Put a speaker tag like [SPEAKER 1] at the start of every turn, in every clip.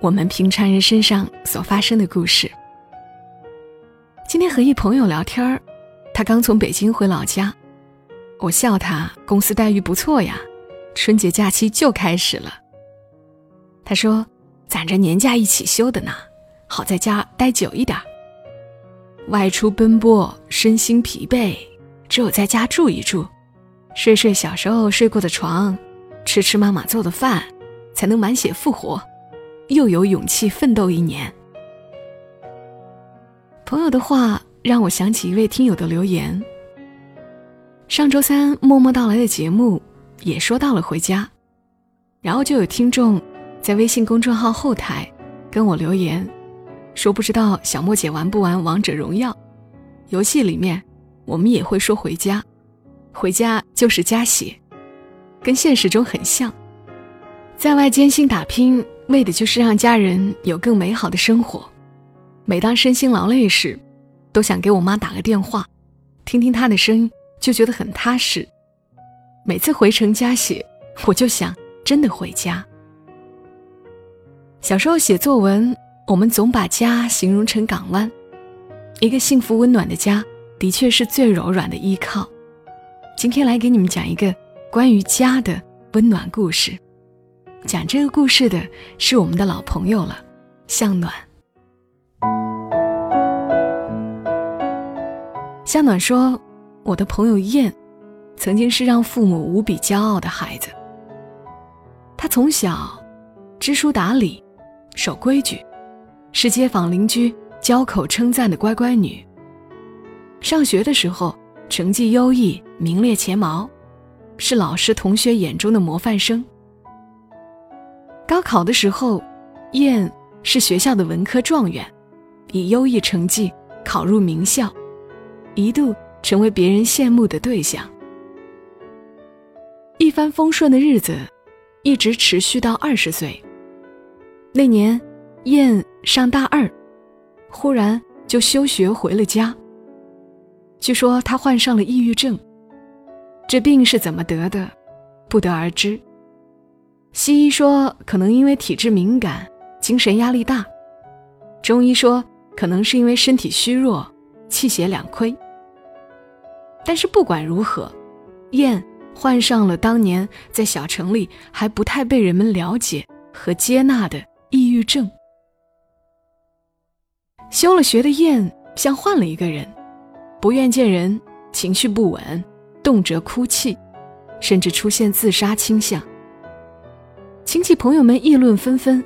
[SPEAKER 1] 我们平常人身上所发生的故事。今天和一朋友聊天儿，他刚从北京回老家，我笑他公司待遇不错呀，春节假期就开始了。他说攒着年假一起休的呢，好在家待久一点。外出奔波，身心疲惫。只有在家住一住，睡睡小时候睡过的床，吃吃妈妈做的饭，才能满血复活，又有勇气奋斗一年。朋友的话让我想起一位听友的留言。上周三默默到来的节目也说到了回家，然后就有听众在微信公众号后台跟我留言，说不知道小莫姐玩不玩王者荣耀，游戏里面。我们也会说回家，回家就是加血，跟现实中很像。在外艰辛打拼，为的就是让家人有更美好的生活。每当身心劳累时，都想给我妈打个电话，听听她的声音，就觉得很踏实。每次回程家写，我就想真的回家。小时候写作文，我们总把家形容成港湾，一个幸福温暖的家。的确是最柔软的依靠。今天来给你们讲一个关于家的温暖故事。讲这个故事的是我们的老朋友了，向暖。向暖说：“我的朋友燕，曾经是让父母无比骄傲的孩子。她从小知书达理，守规矩，是街坊邻居交口称赞的乖乖女。”上学的时候，成绩优异，名列前茅，是老师同学眼中的模范生。高考的时候，燕是学校的文科状元，以优异成绩考入名校，一度成为别人羡慕的对象。一帆风顺的日子，一直持续到二十岁。那年，燕上大二，忽然就休学回了家。据说他患上了抑郁症，这病是怎么得的，不得而知。西医说可能因为体质敏感，精神压力大；中医说可能是因为身体虚弱，气血两亏。但是不管如何，燕患上了当年在小城里还不太被人们了解和接纳的抑郁症。休了学的燕像换了一个人。不愿见人，情绪不稳，动辄哭泣，甚至出现自杀倾向。亲戚朋友们议论纷纷，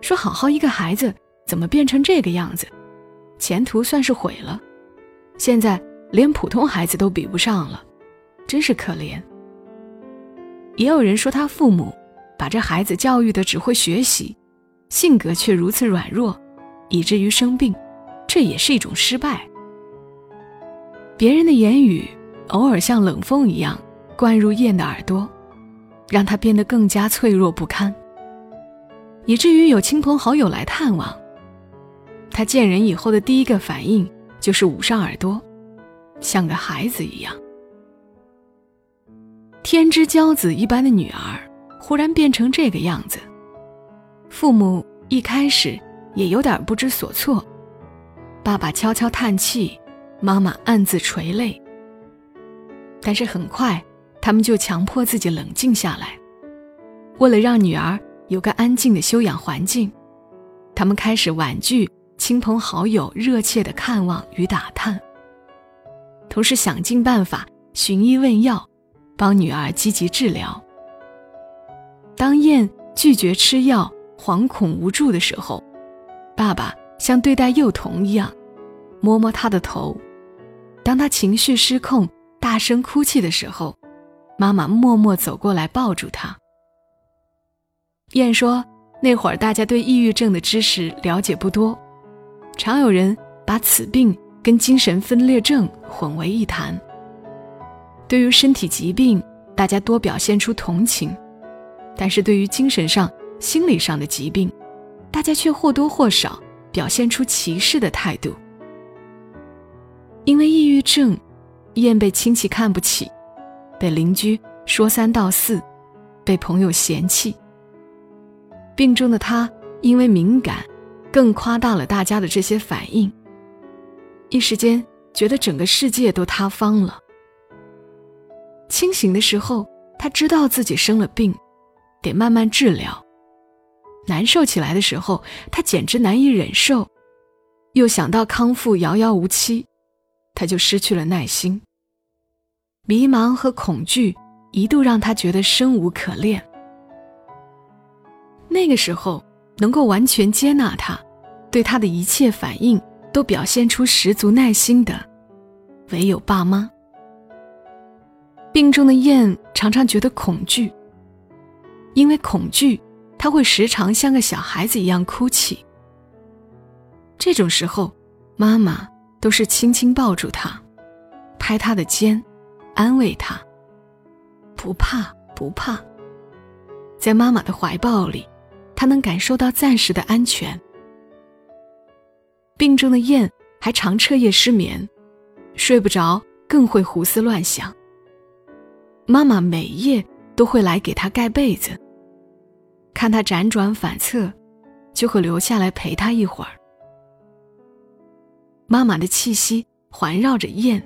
[SPEAKER 1] 说：“好好一个孩子，怎么变成这个样子？前途算是毁了。现在连普通孩子都比不上了，真是可怜。”也有人说他父母把这孩子教育的只会学习，性格却如此软弱，以至于生病，这也是一种失败。别人的言语偶尔像冷风一样灌入燕的耳朵，让他变得更加脆弱不堪。以至于有亲朋好友来探望，他见人以后的第一个反应就是捂上耳朵，像个孩子一样。天之骄子一般的女儿忽然变成这个样子，父母一开始也有点不知所措，爸爸悄悄叹气。妈妈暗自垂泪，但是很快，他们就强迫自己冷静下来。为了让女儿有个安静的休养环境，他们开始婉拒亲朋好友热切的看望与打探，同时想尽办法寻医问药，帮女儿积极治疗。当燕拒绝吃药、惶恐无助的时候，爸爸像对待幼童一样，摸摸她的头。当他情绪失控、大声哭泣的时候，妈妈默默走过来抱住他。燕说：“那会儿大家对抑郁症的知识了解不多，常有人把此病跟精神分裂症混为一谈。对于身体疾病，大家多表现出同情，但是对于精神上、心理上的疾病，大家却或多或少表现出歧视的态度。因为抑郁症，燕被亲戚看不起，被邻居说三道四，被朋友嫌弃。病中的他因为敏感，更夸大了大家的这些反应。一时间觉得整个世界都塌方了。清醒的时候，他知道自己生了病，得慢慢治疗；难受起来的时候，他简直难以忍受，又想到康复遥遥无期，他就失去了耐心。迷茫和恐惧一度让他觉得生无可恋。那个时候，能够完全接纳他，对他的一切反应都表现出十足耐心的，唯有爸妈。病中的燕常常觉得恐惧，因为恐惧，他会时常像个小孩子一样哭泣。这种时候，妈妈都是轻轻抱住他，拍他的肩，安慰他：“不怕，不怕。”在妈妈的怀抱里，他能感受到暂时的安全。病中的燕还常彻夜失眠，睡不着，更会胡思乱想。妈妈每夜都会来给他盖被子，看他辗转反侧，就会留下来陪他一会儿。妈妈的气息环绕着燕，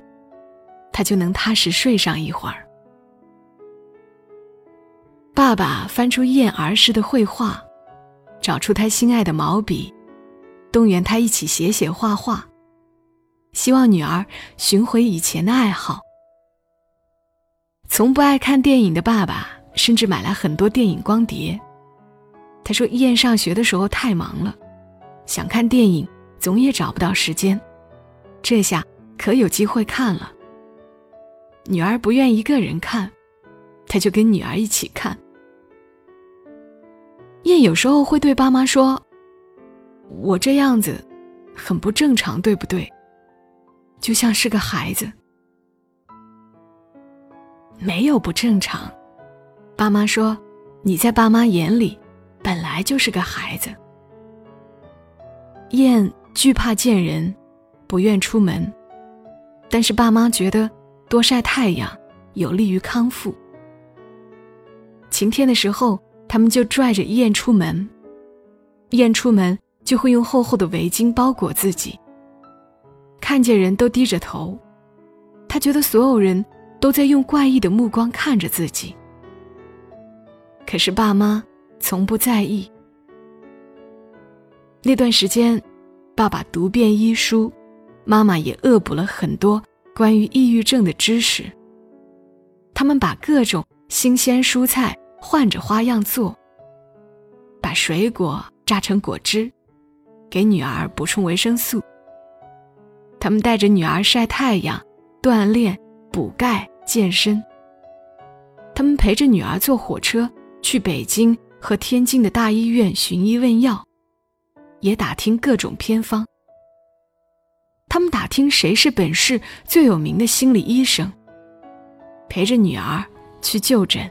[SPEAKER 1] 他就能踏实睡上一会儿。爸爸翻出燕儿时的绘画，找出他心爱的毛笔，动员他一起写写画画，希望女儿寻回以前的爱好。从不爱看电影的爸爸，甚至买来很多电影光碟。他说：“燕上学的时候太忙了，想看电影总也找不到时间，这下可有机会看了。”女儿不愿一个人看，他就跟女儿一起看。燕有时候会对爸妈说：“我这样子很不正常，对不对？就像是个孩子。”没有不正常，爸妈说，你在爸妈眼里本来就是个孩子。燕惧怕见人，不愿出门，但是爸妈觉得多晒太阳有利于康复。晴天的时候，他们就拽着燕出门，燕出门就会用厚厚的围巾包裹自己，看见人都低着头，他觉得所有人。都在用怪异的目光看着自己，可是爸妈从不在意。那段时间，爸爸读遍医书，妈妈也恶补了很多关于抑郁症的知识。他们把各种新鲜蔬菜换着花样做，把水果榨成果汁，给女儿补充维生素。他们带着女儿晒太阳、锻炼。补钙健身。他们陪着女儿坐火车去北京和天津的大医院寻医问药，也打听各种偏方。他们打听谁是本市最有名的心理医生，陪着女儿去就诊。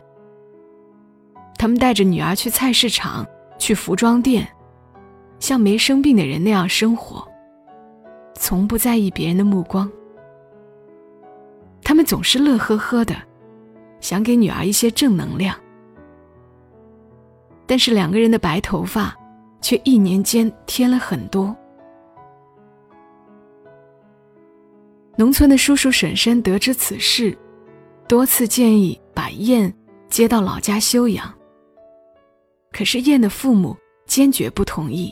[SPEAKER 1] 他们带着女儿去菜市场、去服装店，像没生病的人那样生活，从不在意别人的目光。他们总是乐呵呵的，想给女儿一些正能量。但是两个人的白头发，却一年间添了很多。农村的叔叔婶婶得知此事，多次建议把燕接到老家休养。可是燕的父母坚决不同意，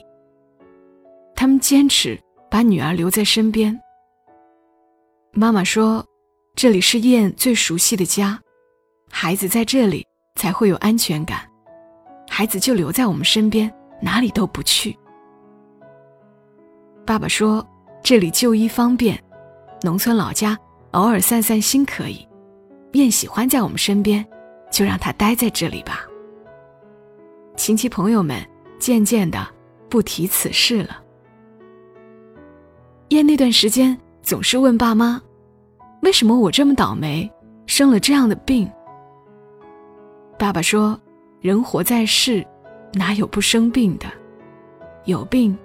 [SPEAKER 1] 他们坚持把女儿留在身边。妈妈说。这里是燕最熟悉的家，孩子在这里才会有安全感。孩子就留在我们身边，哪里都不去。爸爸说：“这里就医方便，农村老家偶尔散散心可以。燕喜欢在我们身边，就让他待在这里吧。”亲戚朋友们渐渐的不提此事了。燕那段时间总是问爸妈：“为什么我这么倒霉，生了这样的病？”爸爸说：“人活在世，哪有不生病的？有病，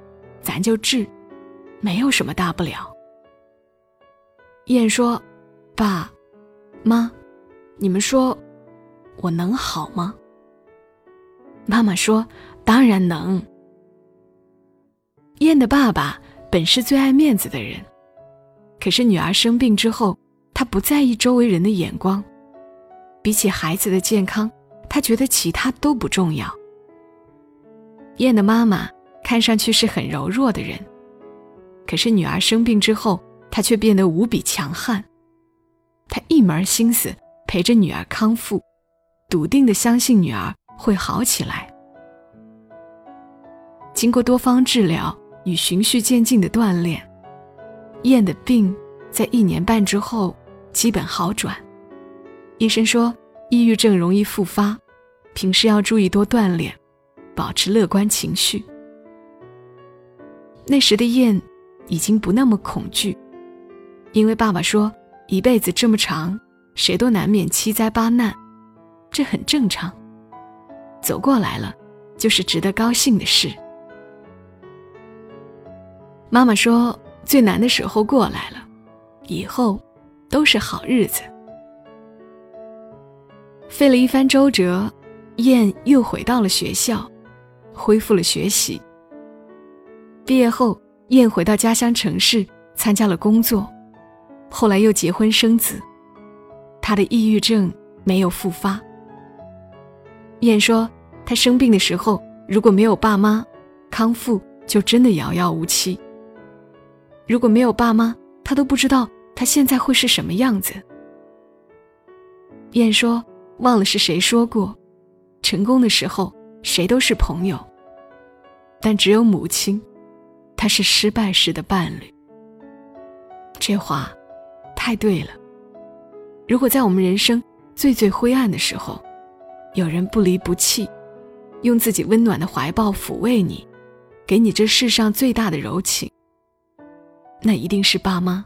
[SPEAKER 1] 咱就治，没有什么大不了。”燕说：“爸，妈，你们说，我能好吗？”妈妈说：“当然能。”燕的爸爸本是最爱面子的人，可是女儿生病之后，他不在意周围人的眼光，比起孩子的健康，他觉得其他都不重要。燕的妈妈看上去是很柔弱的人，可是女儿生病之后，他却变得无比强悍。他一门心思陪着女儿康复，笃定的相信女儿会好起来。经过多方治疗。与循序渐进的锻炼，燕的病在一年半之后基本好转。医生说，抑郁症容易复发，平时要注意多锻炼，保持乐观情绪。那时的燕已经不那么恐惧，因为爸爸说，一辈子这么长，谁都难免七灾八难，这很正常。走过来了，就是值得高兴的事。妈妈说：“最难的时候过来了，以后都是好日子。”费了一番周折，燕又回到了学校，恢复了学习。毕业后，燕回到家乡城市，参加了工作，后来又结婚生子。他的抑郁症没有复发。燕说：“他生病的时候，如果没有爸妈，康复就真的遥遥无期。”如果没有爸妈，他都不知道他现在会是什么样子。燕说：“忘了是谁说过，成功的时候谁都是朋友，但只有母亲，她是失败时的伴侣。”这话太对了。如果在我们人生最最灰暗的时候，有人不离不弃，用自己温暖的怀抱抚慰你，给你这世上最大的柔情。那一定是爸妈。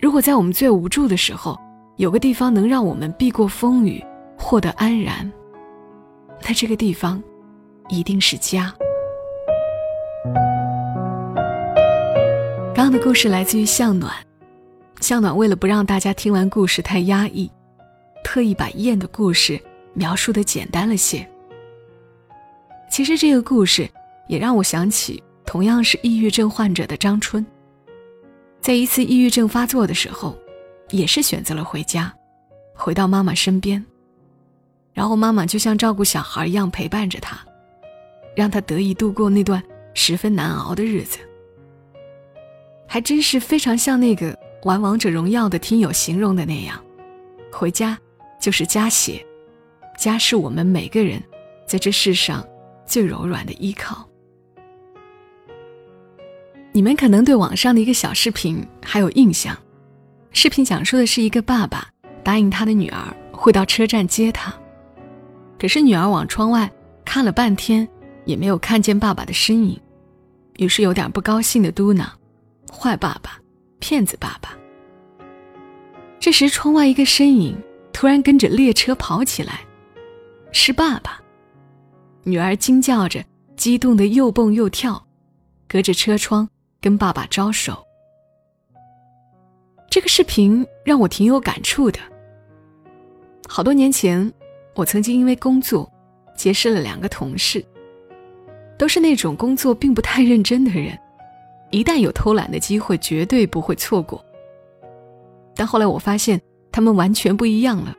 [SPEAKER 1] 如果在我们最无助的时候，有个地方能让我们避过风雨，获得安然，那这个地方一定是家。刚刚的故事来自于向暖，向暖为了不让大家听完故事太压抑，特意把燕的故事描述的简单了些。其实这个故事也让我想起。同样是抑郁症患者的张春，在一次抑郁症发作的时候，也是选择了回家，回到妈妈身边。然后妈妈就像照顾小孩一样陪伴着他，让他得以度过那段十分难熬的日子。还真是非常像那个玩王者荣耀的听友形容的那样，回家就是家血，家是我们每个人在这世上最柔软的依靠。你们可能对网上的一个小视频还有印象，视频讲述的是一个爸爸答应他的女儿会到车站接他，可是女儿往窗外看了半天，也没有看见爸爸的身影，于是有点不高兴的嘟囔：“坏爸爸，骗子爸爸。”这时，窗外一个身影突然跟着列车跑起来，是爸爸。女儿惊叫着，激动的又蹦又跳，隔着车窗。跟爸爸招手。这个视频让我挺有感触的。好多年前，我曾经因为工作结识了两个同事，都是那种工作并不太认真的人，一旦有偷懒的机会，绝对不会错过。但后来我发现，他们完全不一样了。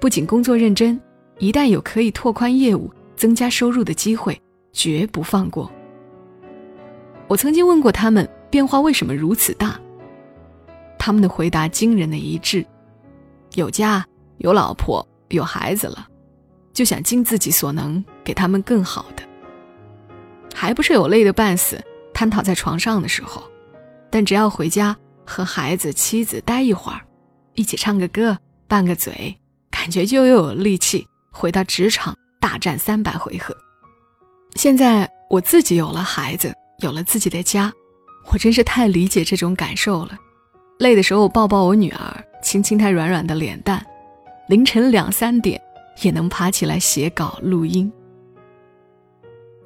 [SPEAKER 1] 不仅工作认真，一旦有可以拓宽业务、增加收入的机会，绝不放过。我曾经问过他们变化为什么如此大，他们的回答惊人的一致：有家有老婆有孩子了，就想尽自己所能给他们更好的，还不是有累得半死，瘫躺在床上的时候，但只要回家和孩子妻子待一会儿，一起唱个歌拌个嘴，感觉就又有力气回到职场大战三百回合。现在我自己有了孩子。有了自己的家，我真是太理解这种感受了。累的时候抱抱我女儿，亲亲她软软的脸蛋，凌晨两三点也能爬起来写稿录音。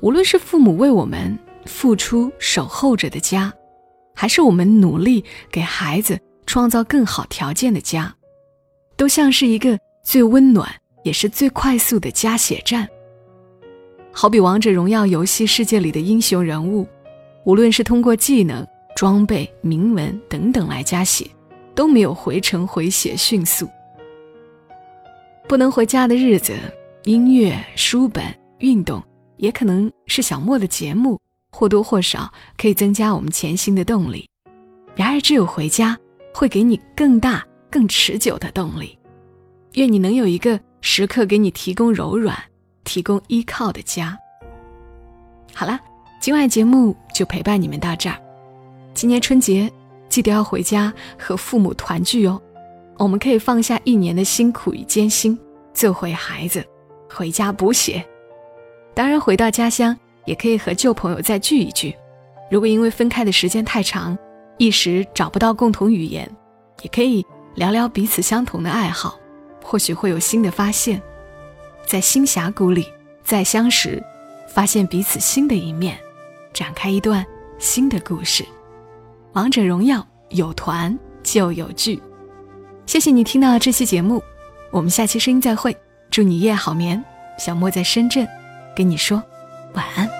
[SPEAKER 1] 无论是父母为我们付出守候着的家，还是我们努力给孩子创造更好条件的家，都像是一个最温暖也是最快速的加血站。好比王者荣耀游戏世界里的英雄人物，无论是通过技能。装备、铭文等等来加血，都没有回城回血迅速。不能回家的日子，音乐、书本、运动，也可能是小莫的节目，或多或少可以增加我们前行的动力。然而，只有回家，会给你更大、更持久的动力。愿你能有一个时刻给你提供柔软、提供依靠的家。好了，今晚节目就陪伴你们到这儿。今年春节记得要回家和父母团聚哦。我们可以放下一年的辛苦与艰辛，做回孩子，回家补血。当然，回到家乡也可以和旧朋友再聚一聚。如果因为分开的时间太长，一时找不到共同语言，也可以聊聊彼此相同的爱好，或许会有新的发现。在新峡谷里再相识，发现彼此新的一面，展开一段新的故事。王者荣耀有团就有聚，谢谢你听到这期节目，我们下期声音再会，祝你夜好眠。小莫在深圳，跟你说晚安。